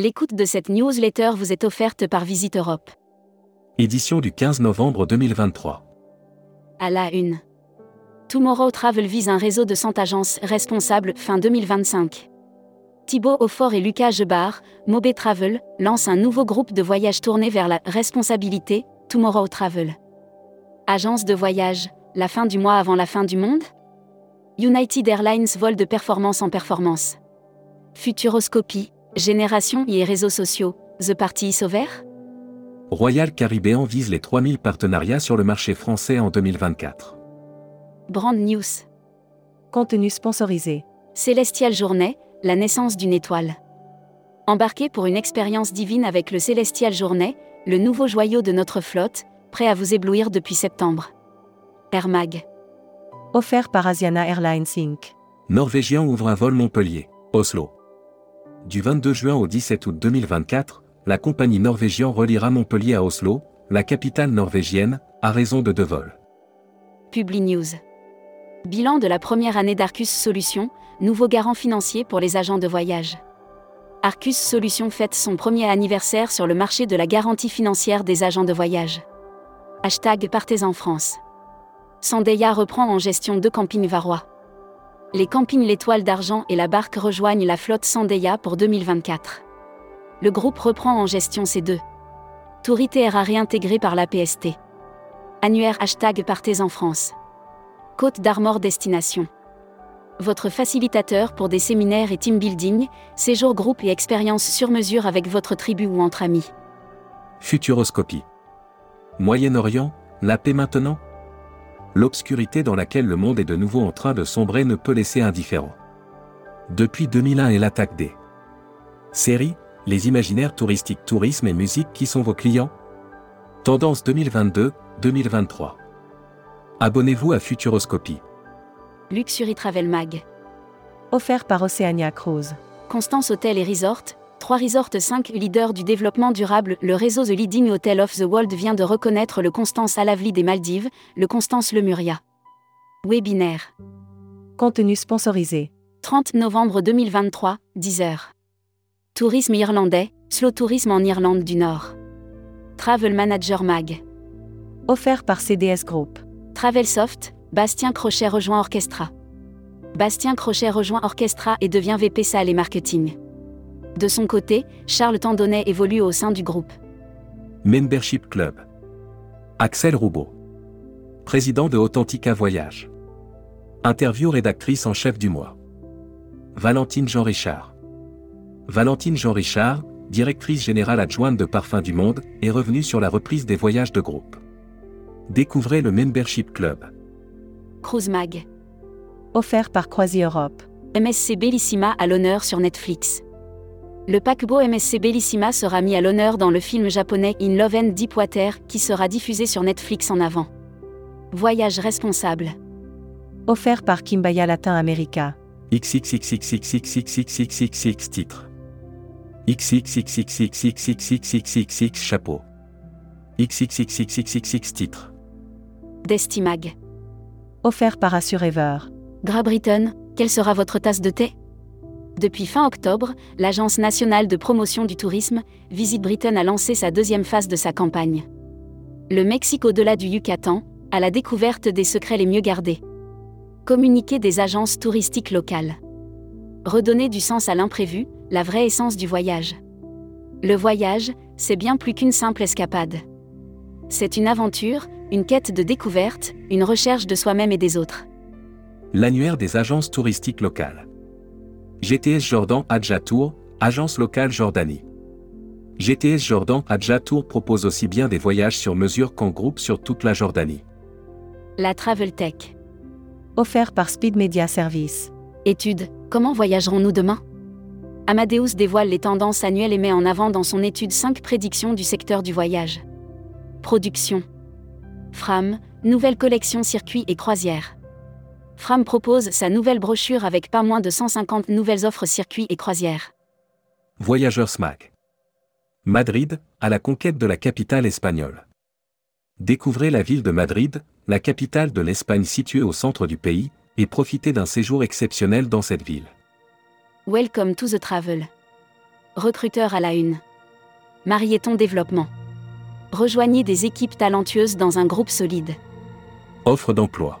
L'écoute de cette newsletter vous est offerte par Visite Europe. Édition du 15 novembre 2023. À la une. Tomorrow Travel vise un réseau de 100 agences responsables fin 2025. Thibaut Aufort et Lucas Gebard, Mobé Travel, lancent un nouveau groupe de voyage tourné vers la responsabilité, Tomorrow Travel. Agence de voyage, la fin du mois avant la fin du monde? United Airlines vol de performance en performance. Futuroscopie, Génération et réseaux sociaux, The Party is over? Royal Caribbean vise les 3000 partenariats sur le marché français en 2024. Brand News. Contenu sponsorisé. Célestial Journée, la naissance d'une étoile. Embarquez pour une expérience divine avec le Célestial Journée, le nouveau joyau de notre flotte, prêt à vous éblouir depuis septembre. Air Mag. Offert par Asiana Airlines Inc. Norvégien ouvre un vol Montpellier, Oslo. Du 22 juin au 17 août 2024, la compagnie norvégienne reliera Montpellier à Oslo, la capitale norvégienne, à raison de deux vols. Publi News. Bilan de la première année d'Arcus Solutions, nouveau garant financier pour les agents de voyage. Arcus Solutions fête son premier anniversaire sur le marché de la garantie financière des agents de voyage. Hashtag Partez en France. Sandeya reprend en gestion deux campings varois. Les campings L'Étoile d'Argent et la Barque rejoignent la flotte Sandeya pour 2024. Le groupe reprend en gestion ces deux. Tourité a réintégré par la PST. Annuaire hashtag Partez en France. Côte d'Armor Destination. Votre facilitateur pour des séminaires et team building, séjours groupe et expériences sur mesure avec votre tribu ou entre amis. Futuroscopie. Moyen-Orient, la paix maintenant l'obscurité dans laquelle le monde est de nouveau en train de sombrer ne peut laisser indifférent. Depuis 2001 et l'attaque des séries, les imaginaires touristiques tourisme et musique qui sont vos clients? Tendance 2022-2023. Abonnez-vous à Futuroscopie. Luxury Travel Mag. Offert par Oceania Cruise. Constance Hôtel et Resort, 3 Resorts 5 leaders du développement durable, le réseau The Leading Hotel of the World vient de reconnaître le Constance Alavli des Maldives, le Constance Lemuria. Webinaire. Contenu sponsorisé. 30 novembre 2023, 10h. Tourisme irlandais, slow tourisme en Irlande du Nord. Travel Manager Mag. Offert par CDS Group. Travelsoft, Bastien Crochet rejoint Orchestra. Bastien Crochet rejoint Orchestra et devient VP Salle et Marketing. De son côté, Charles Tandonnet évolue au sein du groupe. Membership Club. Axel Roubaud. Président de Authentica Voyage. Interview rédactrice en chef du mois. Valentine Jean-Richard. Valentine Jean-Richard, directrice générale adjointe de Parfums du Monde, est revenue sur la reprise des voyages de groupe. Découvrez le Membership Club. Cruise Mag. Offert par Croisi Europe. MSC Bellissima à l'honneur sur Netflix. Le paquebot MSC Bellissima sera mis à l'honneur dans le film japonais In Love and Deepwater qui sera diffusé sur Netflix en avant. Voyage responsable. Offert par Kimbaya Latin America. XXXXXXXXXXX titre. XXXXXXXXXX chapeau. XXXXXXX titre. Destimag. Offert par Assurever. Gras Britain, quelle sera votre tasse de thé depuis fin octobre, l'Agence nationale de promotion du tourisme, Visit Britain a lancé sa deuxième phase de sa campagne. Le Mexique au-delà du Yucatan, à la découverte des secrets les mieux gardés. Communiquer des agences touristiques locales. Redonner du sens à l'imprévu, la vraie essence du voyage. Le voyage, c'est bien plus qu'une simple escapade. C'est une aventure, une quête de découverte, une recherche de soi-même et des autres. L'annuaire des agences touristiques locales. GTS Jordan Adja Tour, agence locale Jordanie. GTS Jordan Adja Tour propose aussi bien des voyages sur mesure qu'en groupe sur toute la Jordanie. La Travel Tech. Offert par Speed Media Service. Étude Comment voyagerons-nous demain? Amadeus dévoile les tendances annuelles et met en avant dans son étude 5 prédictions du secteur du voyage. Production. Fram, nouvelle collection circuits et croisières. Fram propose sa nouvelle brochure avec pas moins de 150 nouvelles offres circuits et croisières. Voyageurs SMAC. Madrid, à la conquête de la capitale espagnole. Découvrez la ville de Madrid, la capitale de l'Espagne située au centre du pays, et profitez d'un séjour exceptionnel dans cette ville. Welcome to the travel. Recruteur à la une. Marieton Développement. Rejoignez des équipes talentueuses dans un groupe solide. Offre d'emploi.